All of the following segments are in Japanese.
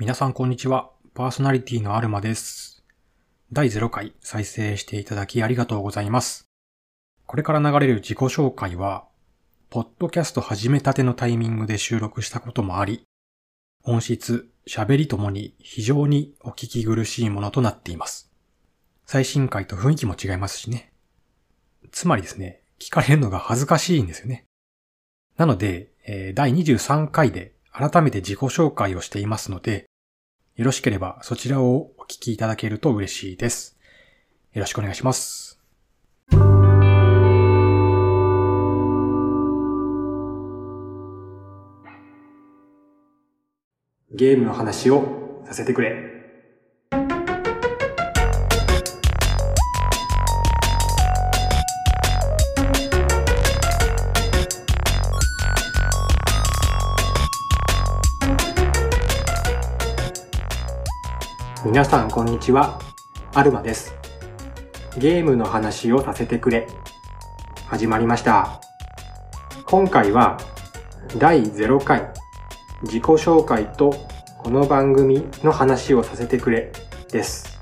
皆さんこんにちは。パーソナリティのアルマです。第0回再生していただきありがとうございます。これから流れる自己紹介は、ポッドキャスト始めたてのタイミングで収録したこともあり、音質、喋りともに非常にお聞き苦しいものとなっています。最新回と雰囲気も違いますしね。つまりですね、聞かれるのが恥ずかしいんですよね。なので、え第23回で改めて自己紹介をしていますので、よろしければそちらをお聞きいただけると嬉しいです。よろしくお願いします。ゲームの話をさせてくれ。皆さんこんにちは、アルマです。ゲームの話をさせてくれ。始まりました。今回は第0回自己紹介とこの番組の話をさせてくれです。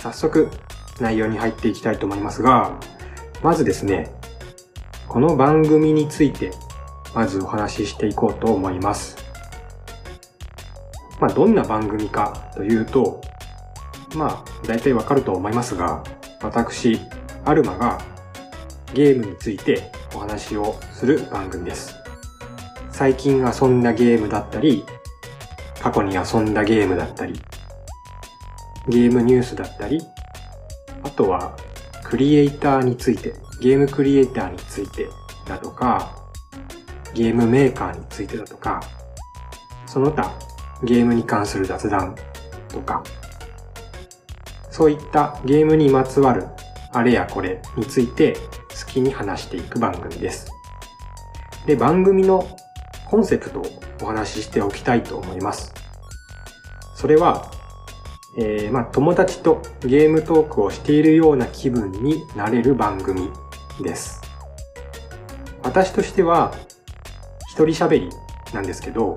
早速内容に入っていきたいと思いますが、まずですね、この番組についてまずお話ししていこうと思います。まあ、どんな番組かというと、まあ、大体わかると思いますが、私、アルマがゲームについてお話をする番組です。最近遊んだゲームだったり、過去に遊んだゲームだったり、ゲームニュースだったり、あとはクリエイターについて、ゲームクリエイターについてだとか、ゲームメーカーについてだとか、その他ゲームに関する雑談とか、そういったゲームにまつわるあれやこれについて好きに話していく番組です。で、番組のコンセプトをお話ししておきたいと思います。それは、えー、まあ、友達とゲームトークをしているような気分になれる番組です。私としては、一人喋りなんですけど、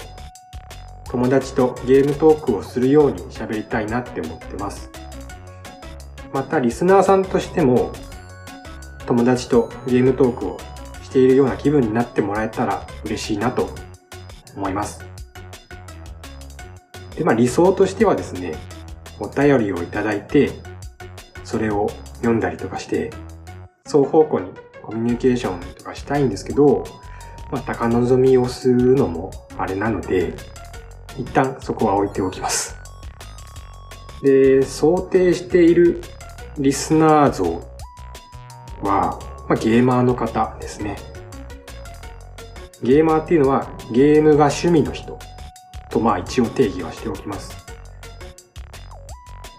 友達とゲームトークをするように喋りたいなって思ってます。また、リスナーさんとしても、友達とゲームトークをしているような気分になってもらえたら嬉しいなと思います。で、まあ理想としてはですね、お便りをいただいて、それを読んだりとかして、双方向にコミュニケーションとかしたいんですけど、まあ高望みをするのもあれなので、一旦そこは置いておきます。で、想定しているリスナー像は、まあ、ゲーマーの方ですね。ゲーマーっていうのはゲームが趣味の人とまあ一応定義はしておきます。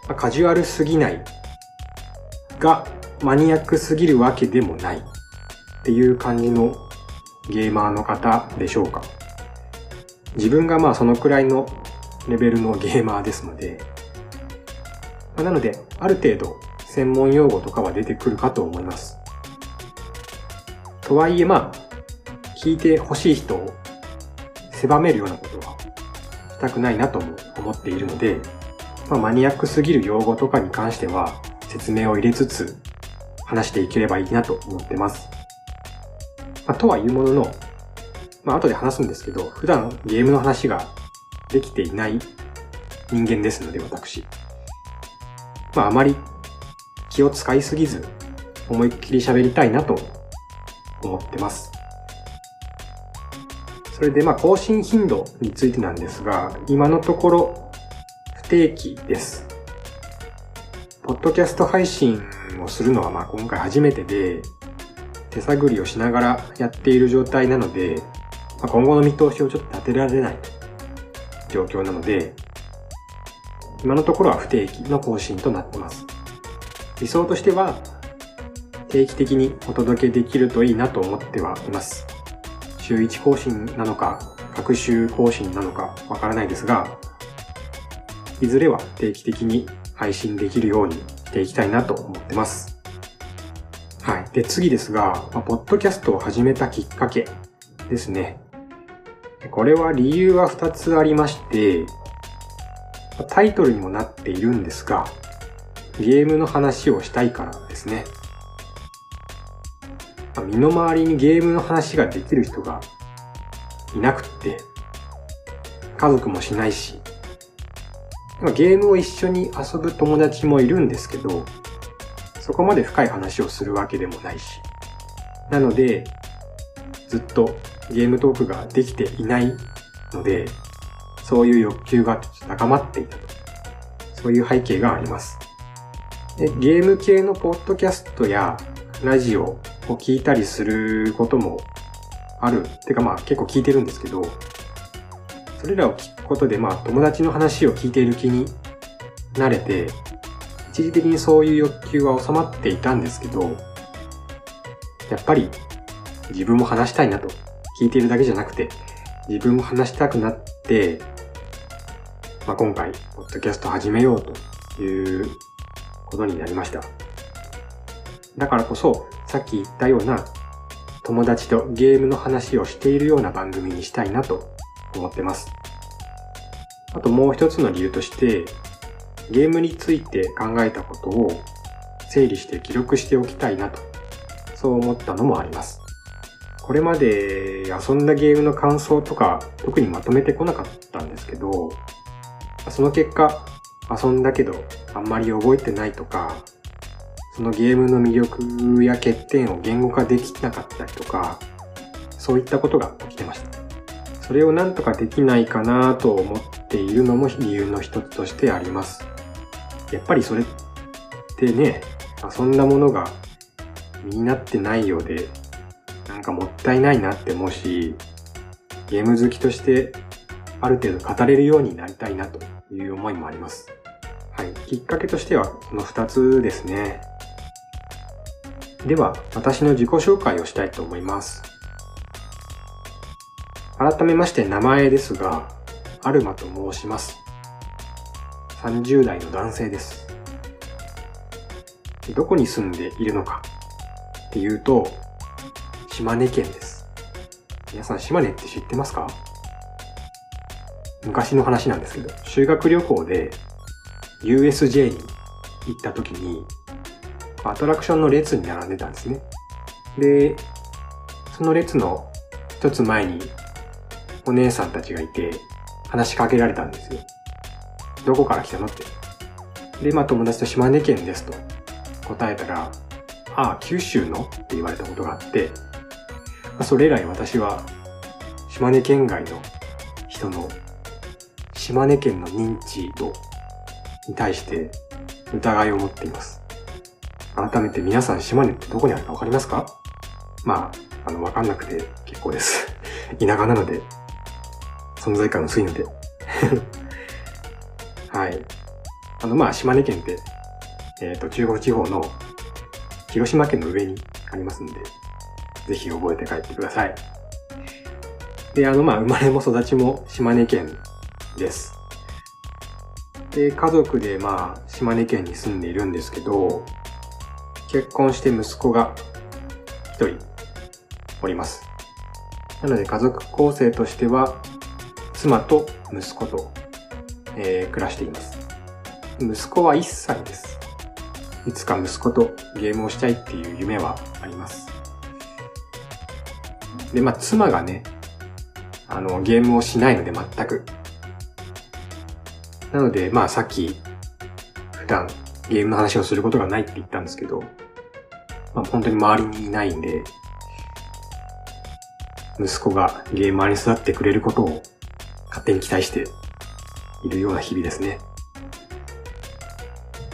まあ、カジュアルすぎないがマニアックすぎるわけでもないっていう感じのゲーマーの方でしょうか。自分がまあそのくらいのレベルのゲーマーですので、まあなのである程度専門用語とかは出てくるかと思います。とはいえまあ、聞いてほしい人を狭めるようなことはしたくないなとも思っているので、まあ、マニアックすぎる用語とかに関しては説明を入れつつ話していければいいなと思ってます。まあ、とはいうものの、まあ後で話すんですけど、普段ゲームの話ができていない人間ですので私。まああまり気を使いすぎず思いっきり喋りたいなと思ってます。それでまあ更新頻度についてなんですが、今のところ不定期です。ポッドキャスト配信をするのはまあ今回初めてで、手探りをしながらやっている状態なので、まあ、今後の見通しをちょっと立てられない状況なので、今のところは不定期の更新となってます。理想としては定期的にお届けできるといいなと思ってはいます。週1更新なのか、各週更新なのかわからないですが、いずれは定期的に配信できるようにしていきたいなと思ってます。はい。で、次ですが、まあ、ポッドキャストを始めたきっかけですね。これは理由は2つありまして、タイトルにもなっているんですが、ゲームの話をしたいからですね。身の回りにゲームの話ができる人がいなくって、家族もしないし、ゲームを一緒に遊ぶ友達もいるんですけど、そこまで深い話をするわけでもないし。なので、ずっとゲームトークができていないので、そういう欲求が高まっていたと。そういう背景があります。でゲーム系のポッドキャストやラジオを聞いたりすることもある。てかまあ結構聞いてるんですけど、それらを聞くことでまあ友達の話を聞いている気になれて、一時的にそういう欲求は収まっていたんですけど、やっぱり自分も話したいなと。聞いているだけじゃなくて、自分も話したくなって、まあ、今回、ポッドキャスト始めようということになりました。だからこそ、さっき言ったような友達とゲームの話をしているような番組にしたいなと思ってます。あともう一つの理由として、ゲームについて考えたことを整理して記録しておきたいなと、そう思ったのもあります。これまで遊んだゲームの感想とか特にまとめてこなかったんですけど、その結果遊んだけどあんまり覚えてないとか、そのゲームの魅力や欠点を言語化できなかったりとか、そういったことが起きてました。それをなんとかできないかなと思っているのも理由の一つとしてあります。やっぱりそれってね、遊んだものが身になってないようでなんかもったいないなって思うし、ゲーム好きとしてある程度語れるようになりたいなという思いもあります。はい。きっかけとしてはこの2つですね。では、私の自己紹介をしたいと思います。改めまして名前ですが、アルマと申します。30代の男性です。どこに住んでいるのかっていうと、島根県です。皆さん島根って知ってますか？昔の話なんですけど、修学旅行で USJ に行った時に、アトラクションの列に並んでたんですね。で、その列の一つ前にお姉さんたちがいて話しかけられたんですよ。どこから来たのって。で、まあ友達と島根県ですと答えたら、ああ、九州の？って言われたことがあって、まあそれ以来私は島根県外の人の島根県の認知度に対して疑いを持っています。改めて皆さん島根ってどこにあるかわかりますか？まあ、あの、わかんなくて結構です。田舎なので、存在感薄いので。はい。あの、まあ、島根県って、えっ、ー、と、中国地方の広島県の上にありますんで、ぜひ覚えて帰ってください。で、あの、まあ、生まれも育ちも島根県です。で、家族で、まあ、島根県に住んでいるんですけど、結婚して息子が一人おります。なので家族構成としては、妻と息子と、えー、暮らしています。息子は1歳です。いつか息子とゲームをしたいっていう夢はあります。で、まあ、妻がね、あの、ゲームをしないので全く。なので、まあ、さっき、普段ゲームの話をすることがないって言ったんですけど、まあ、本当に周りにいないんで、息子がゲーマーに育ってくれることを勝手に期待しているような日々ですね。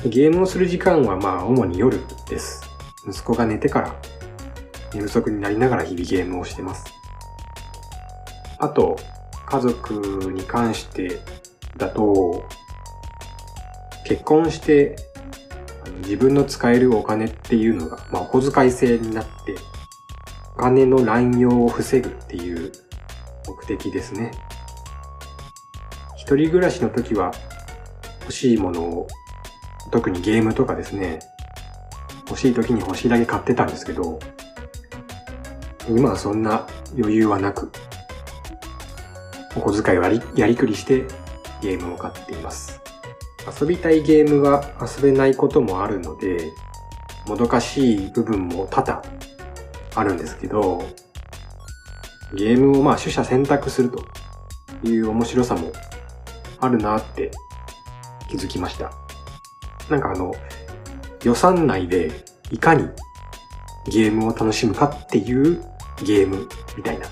ゲームをする時間はまあ主に夜です。息子が寝てから寝不足になりながら日々ゲームをしてます。あと、家族に関してだと、結婚して自分の使えるお金っていうのが、まあ、お小遣い制になって、お金の乱用を防ぐっていう目的ですね。一人暮らしの時は欲しいものを、特にゲームとかですね、欲しい時に欲しいだけ買ってたんですけど、今はそんな余裕はなく、お小遣いをやりやりくりしてゲームを買っています。遊びたいゲームが遊べないこともあるので、もどかしい部分も多々あるんですけど、ゲームをまあ取捨選択するという面白さもあるなって気づきました。なんかあの、予算内でいかにゲームを楽しむかっていうゲームみたいな。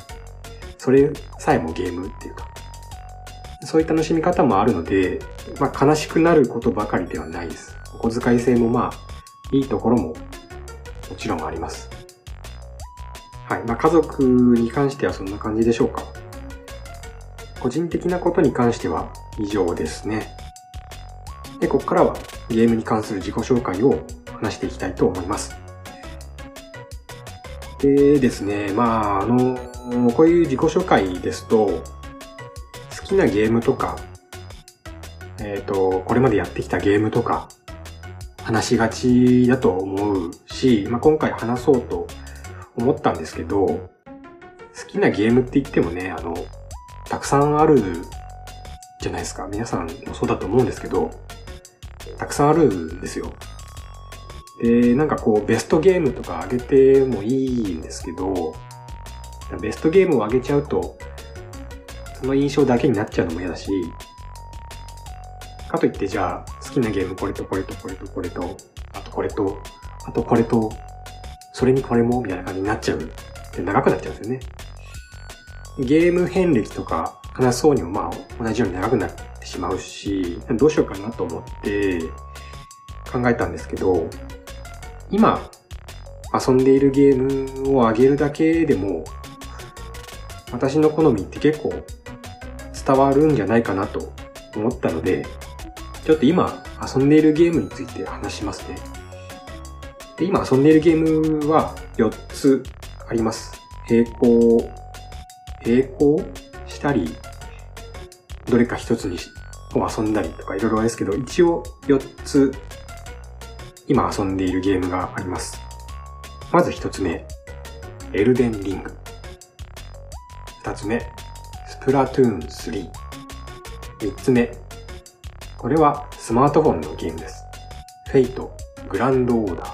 それさえもゲームっていうか。そういう楽しみ方もあるので、まあ悲しくなることばかりではないです。お小遣い制もまあ、いいところももちろんあります。はい。まあ家族に関してはそんな感じでしょうか。個人的なことに関しては以上ですね。で、ここからはゲームに関する自己紹介を話していきたいと思います。でですね、まあ、あの、こういう自己紹介ですと、きなゲームとか、えっ、と、これまでやってきたゲームとか、話しがちだと思うし、まあ、今回話そうと思ったんですけど、好きなゲームって言ってもね、あの、たくさんあるじゃないですか。皆さんもそうだと思うんですけど、たくさんあるんですよ。で、なんかこう、ベストゲームとか上げてもいいんですけど、ベストゲームを上げちゃうと、その印象だけになっちゃうのも嫌だし、かといってじゃあ、好きなゲームこれとこれとこれとこれと、あとこれと、あとこれと、それにこれも、みたいな感じになっちゃう。で長くなっちゃうんですよね。ゲーム遍歴とか話そうにもまあ同じように長くなってしまうし、どうしようかなと思って考えたんですけど、今遊んでいるゲームを上げるだけでも私の好みって結構伝わるんじゃないかなと思ったので、ちょっと今遊んでいるゲームについて話しますね。で今遊んでいるゲームは4つあります。並行、並行したり、どれか一つにを遊んだりとかいろいろですけど、一応4つ今遊んでいるゲームがあります。まず1つ目、エルデンリング。2つ目、プラトゥーン3。3つ目、これはスマートフォンのゲームです。フェイト、グランドオーダー。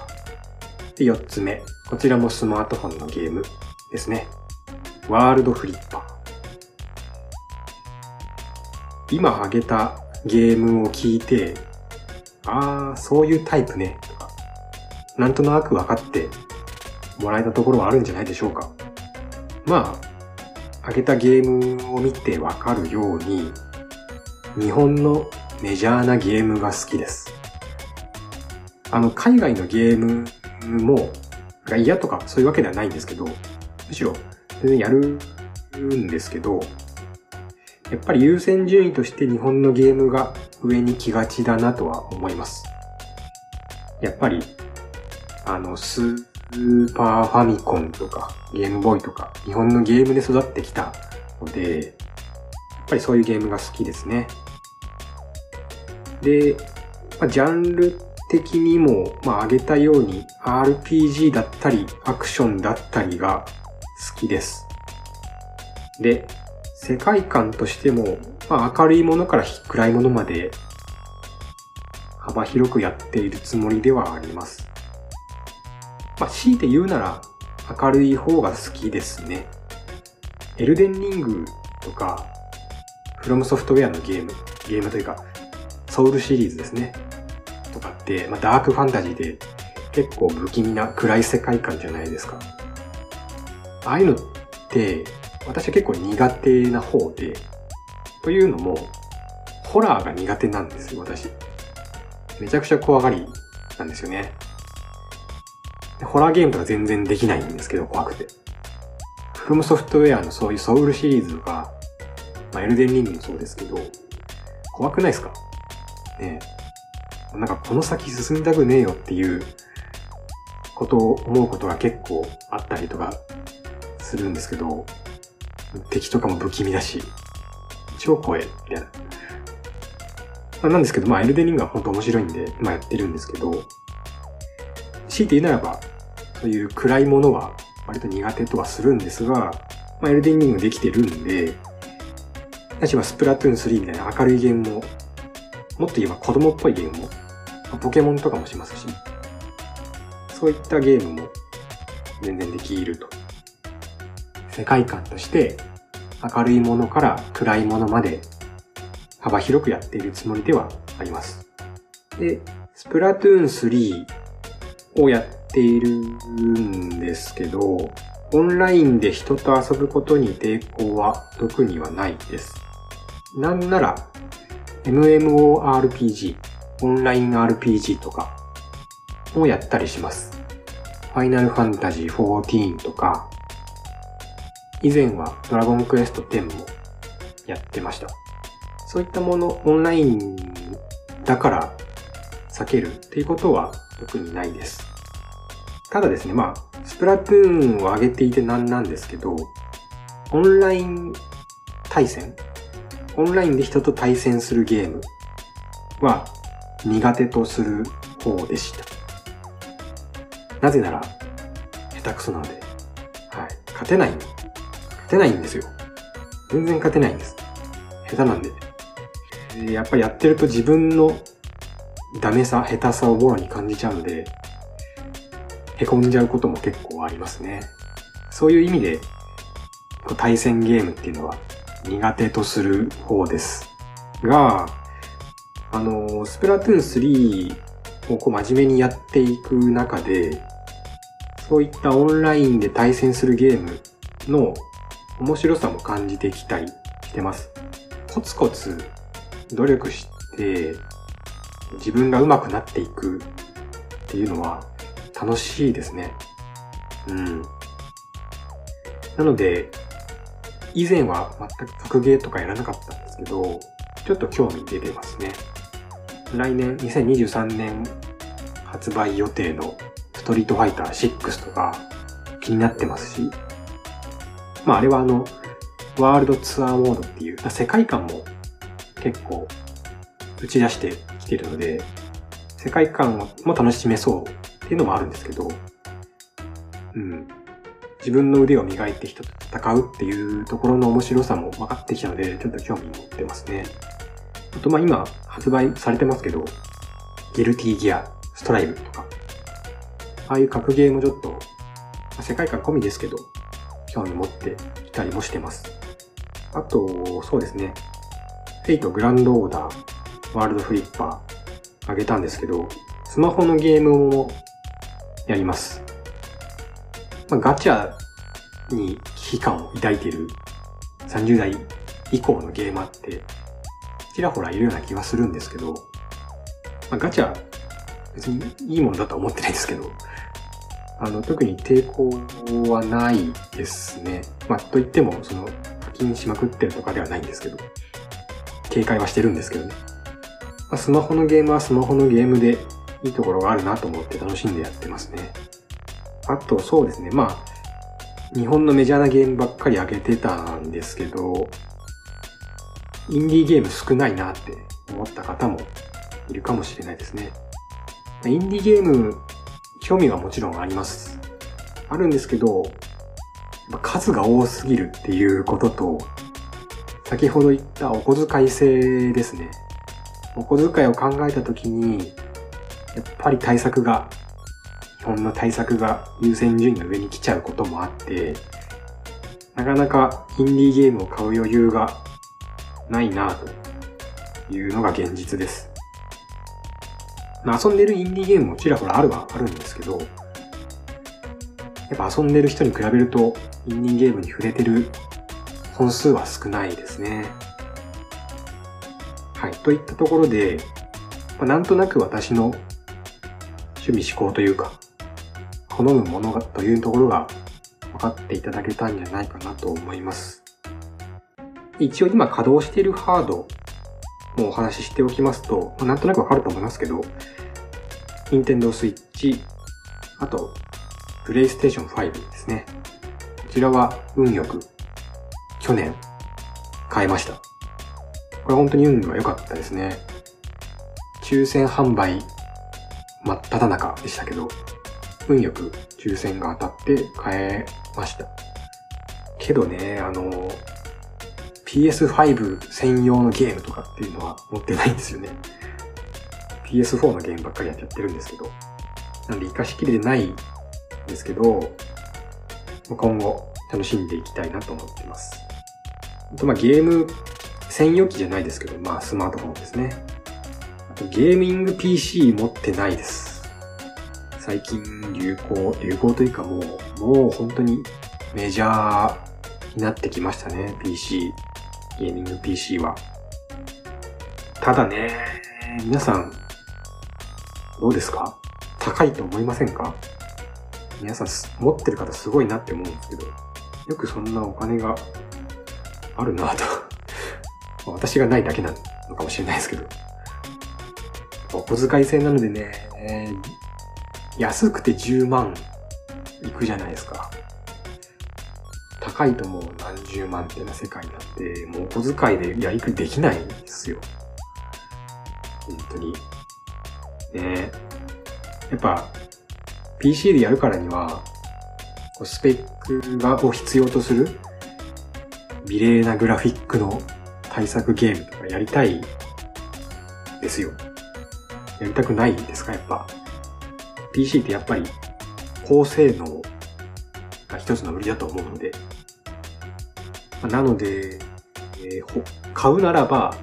で、4つ目、こちらもスマートフォンのゲームですね。ワールドフリッパー。今挙げたゲームを聞いて、ああ、そういうタイプね、とか、なんとなく分かってもらえたところはあるんじゃないでしょうか。まあ、挙げたゲームを見て分かるように、日本のメジャーなゲームが好きです。あの、海外のゲームも、が嫌とかそういうわけではないんですけど、むしろ全然やるんですけど、やっぱり優先順位として日本のゲームが上に来がちだなとは思います。やっぱり、あの、スーパーファミコンとかゲームボーイとか日本のゲームで育ってきたので、やっぱりそういうゲームが好きですね。で、まあ、ジャンル的にも、まあ、挙げたように RPG だったりアクションだったりが好きです。で、世界観としても、まあ、明るいものから暗いものまで幅広くやっているつもりではあります。まあ、強いて言うなら明るい方が好きですね。エルデンリングとか、フロムソフトウェアのゲーム、ゲームというか、ソウルシリーズですね。とかって、まあ、ダークファンタジーで結構不気味な暗い世界観じゃないですか。ああいうのって、私は結構苦手な方で、というのも、ホラーが苦手なんですよ、私。めちゃくちゃ怖がりなんですよね。でホラーゲームとか全然できないんですけど、怖くて。フロムソフトウェアのそういうソウルシリーズとか、まあ、エルデンリングもそうですけど、怖くないですか？ねえ。なんかこの先進みたくねえよっていうことを思うことが結構あったりとかするんですけど、敵とかも不気味だし、超怖え、みたいな。なんですけど、まあ、エルデンリングは本当面白いんで、まあやってるんですけど、強いて言うならば、そういう暗いものは割と苦手とはするんですが、まあ、エルデンリングできてるんで、私はスプラトゥーン3みたいな明るいゲームも、もっと言えば子供っぽいゲームも、ポケモンとかもしますし、そういったゲームも全然できると。世界観として明るいものから暗いものまで幅広くやっているつもりではあります。で、スプラトゥーン3をやっているんですけど、オンラインで人と遊ぶことに抵抗は特にはないです。なんなら、MMORPG、オンライン RPG とかをやったりします。ファイナルファンタジー14とか、以前はドラゴンクエスト10もやってました。そういったもの、オンラインだから避けるっていうことは特にないです。ただですね、まあ、スプラトゥーンを上げていてなんなんですけど、オンライン対戦オンラインで人と対戦するゲームは苦手とする方でした。なぜなら、下手くそなので、はい。勝てない。勝てないんですよ。全然勝てないんです。下手なんで。やっぱりやってると自分のダメさ、下手さをもろに感じちゃうので、凹んじゃうことも結構ありますね。そういう意味で、対戦ゲームっていうのは苦手とする方です。が、あの、スプラトゥーン3をこう真面目にやっていく中で、そういったオンラインで対戦するゲームの面白さも感じてきたりしてます。コツコツ努力して自分が上手くなっていくっていうのは楽しいですね。うん。なので、以前は全く格ゲーとかやらなかったんですけど、ちょっと興味出てますね。来年、2023年発売予定のストリートファイター6とか気になってますし、まああれはあの、ワールドツアーモードっていう世界観も結構打ち出してきてるので、世界観も楽しめそうっていうのもあるんですけど、うん。自分の腕を磨いて人と戦うっていうところの面白さも分かってきたので、ちょっと興味持ってますね。あと、ま、今発売されてますけど、ギルティギア、ストライブとか、ああいう格ゲーもちょっと、世界観込みですけど、興味持ってきたりもしてます。あと、そうですね。フェイトグランドオーダー、ワールドフリッパー、あげたんですけど、スマホのゲームもやります。まあ、ガチャに危機感を抱いている30代以降のゲーマーってちらほらいるような気はするんですけど、まあ、ガチャ別にいいものだとは思ってないですけど、あの、特に抵抗はないですね。まあ、と言っても、その、課金しまくってるとかではないんですけど、警戒はしてるんですけどね。まあ、スマホのゲームはスマホのゲームでいいところがあるなと思って楽しんでやってますね。あと、そうですね。まあ、日本のメジャーなゲームばっかり上げてたんですけど、インディーゲーム少ないなって思った方もいるかもしれないですね。インディーゲーム、興味はもちろんあります。あるんですけど、数が多すぎるっていうことと、先ほど言ったお小遣い制ですね。お小遣いを考えたときに、やっぱり対策が日本の対策が優先順位の上に来ちゃうこともあって、なかなかインディーゲームを買う余裕がないなというのが現実です。まあ、遊んでるインディーゲームもちらほらあるはあるんですけど、やっぱ遊んでる人に比べるとインディーゲームに触れてる本数は少ないですね。はい。といったところで、まあ、なんとなく私の趣味思考というか、好むものがというところが分かっていただけたんじゃないかなと思います。一応今稼働しているハードもお話ししておきますと、まあ、なんとなくわかると思いますけど、Nintendo Switch、あと、PlayStation 5ですね。こちらは運よく去年買いました。これ本当に運が良かったですね。抽選販売真っ只中でしたけど、運よく抽選が当たって買えました。けどね、あの、PS5 専用のゲームとかっていうのは持ってないんですよね。PS4 のゲームばっかりやっちゃってるんですけど。なんで活かしきれてないんですけど、今後楽しんでいきたいなと思ってます。とまあゲーム専用機じゃないですけど、まあスマートフォンですね。ゲーミング PC 持ってないです。最近流行、流行というかもう、もう本当にメジャーになってきましたね、PC。ゲーミング PC は。ただね、皆さん、どうですか？高いと思いませんか？皆さん持ってる方すごいなって思うんですけど、よくそんなお金があるなと私がないだけなのかもしれないですけど。お小遣い制なのでね、えー、安くて10万いくじゃないですか。高いともう何十万っていうような世界になって、もうお小遣いでやりくりできないんですよ。本当に。ねやっぱ、PC でやるからには、スペックがを必要とする美麗なグラフィックの対策ゲームとかやりたいですよ。やりたくないですかやっぱ。PC ってやっぱり高性能が一つの売りだと思うので。なので、えー、買うならば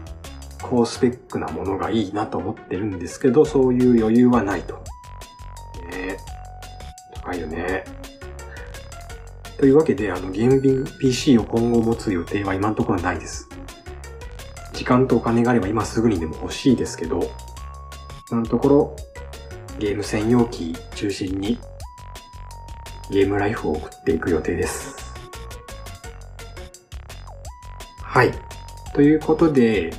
高スペックなものがいいなと思ってるんですけど、そういう余裕はないと。ね高いよね。というわけで、あの、ゲームビング PC を今後持つ予定は今のところないです。時間とお金があれば今すぐにでも欲しいですけど、今のところ、ゲーム専用機中心に、ゲームライフを送っていく予定です。はい。ということで、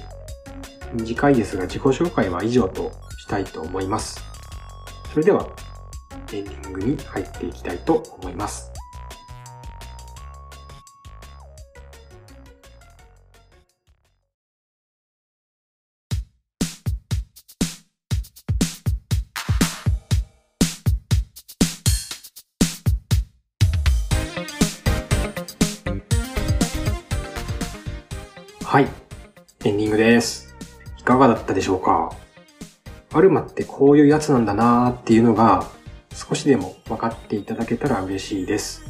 短いですが自己紹介は以上としたいと思います。それでは、エンディングに入っていきたいと思います。はい。エンディングです。いかがだったでしょうか？アルマってこういうやつなんだなーっていうのが少しでも分かっていただけたら嬉しいです。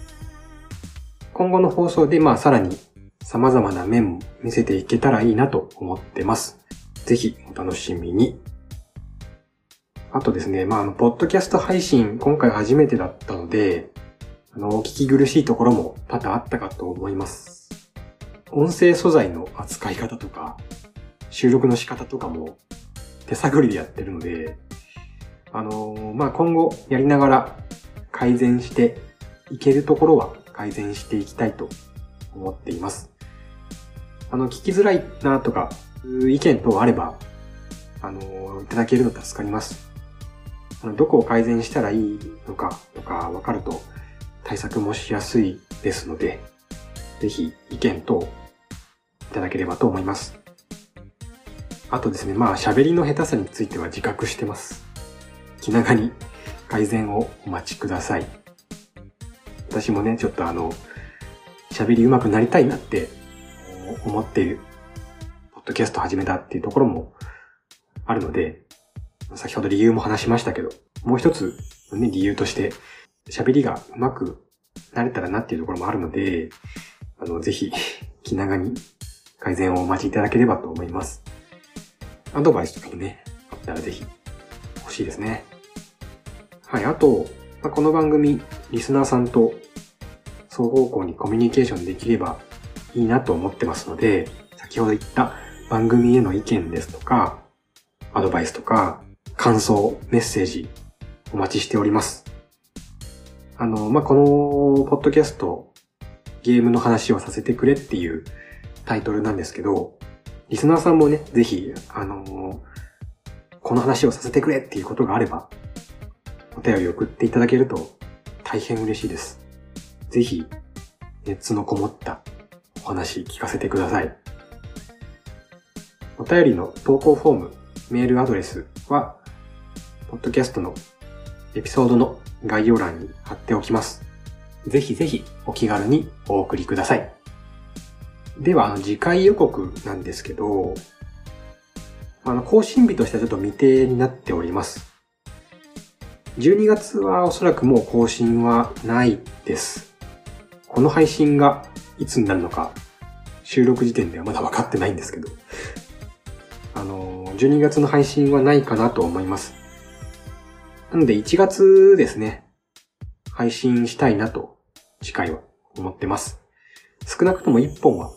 今後の放送でまあさらに様々な面も見せていけたらいいなと思ってます。ぜひお楽しみに。あとですね、まあ、あの、ポッドキャスト配信今回初めてだったので、あの、お聞き苦しいところも多々あったかと思います。音声素材の扱い方とか、収録の仕方とかも手探りでやってるので、あのー、まあ、今後やりながら改善していけるところは改善していきたいと思っています。あの、聞きづらいなとか、意見等あれば、あのー、いただけると助かります。あの、どこを改善したらいいのかとかわかると対策もしやすいですので、ぜひ意見等いただければと思います。あとですね、まあ喋りの下手さについては自覚してます。気長に改善をお待ちください。私もね、ちょっとあの、喋り上手くなりたいなって思っている、ポッドキャスト始めたっていうところもあるので、先ほど理由も話しましたけど、もう一つ、ね、理由として、喋りが上手くなれたらなっていうところもあるので、あの、ぜひ、気長に改善をお待ちいただければと思います。アドバイスとかもね、あったらぜひ欲しいですね。はい、あと、まあ、この番組、リスナーさんと双方向にコミュニケーションできればいいなと思ってますので、先ほど言った番組への意見ですとか、アドバイスとか、感想、メッセージ、お待ちしております。あの、まあ、この、ポッドキャスト、ゲームの話をさせてくれっていうタイトルなんですけど、リスナーさんもね、ぜひ、あのー、この話をさせてくれっていうことがあれば、お便り送っていただけると大変嬉しいです。ぜひ、熱のこもったお話聞かせてください。お便りの投稿フォーム、メールアドレスは、ポッドキャストのエピソードの概要欄に貼っておきます。ぜひぜひお気軽にお送りください。では、次回予告なんですけど、あの、更新日としてはちょっと未定になっております。12月はおそらくもう更新はないです。この配信がいつになるのか、収録時点ではまだ分かってないんですけど、あの、12月の配信はないかなと思います。なので1月ですね、配信したいなと、次回は思ってます。少なくとも1本は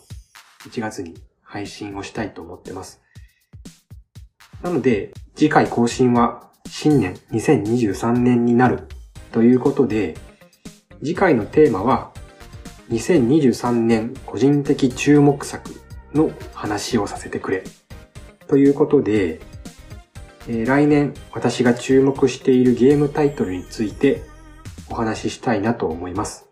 1月に配信をしたいと思ってます。なので、次回更新は新年2023年になるということで、次回のテーマは2023年個人的注目作の話をさせてくれということで、えー、来年私が注目しているゲームタイトルについてお話ししたいなと思います。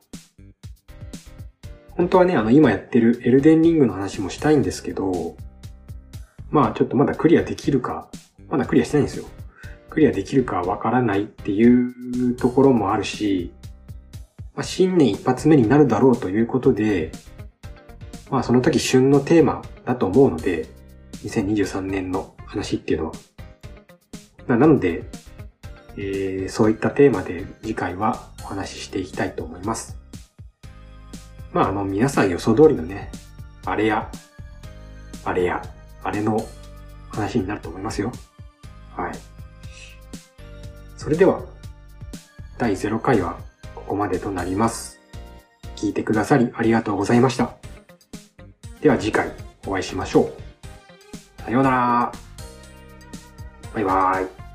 本当はね、あの今やってるエルデンリングの話もしたいんですけど、まあちょっとまだクリアできるか、まだクリアしてないんですよ。クリアできるかわからないっていうところもあるし、まあ、新年一発目になるだろうということで、まあその時旬のテーマだと思うので、2023年の話っていうのは。なので、えー、そういったテーマで次回はお話ししていきたいと思います。まああの皆さん予想通りのね、あれや、あれや、あれの話になると思いますよ。はい。それでは、第0回はここまでとなります。聞いてくださりありがとうございました。では次回お会いしましょう。さようなら。バイバーイ。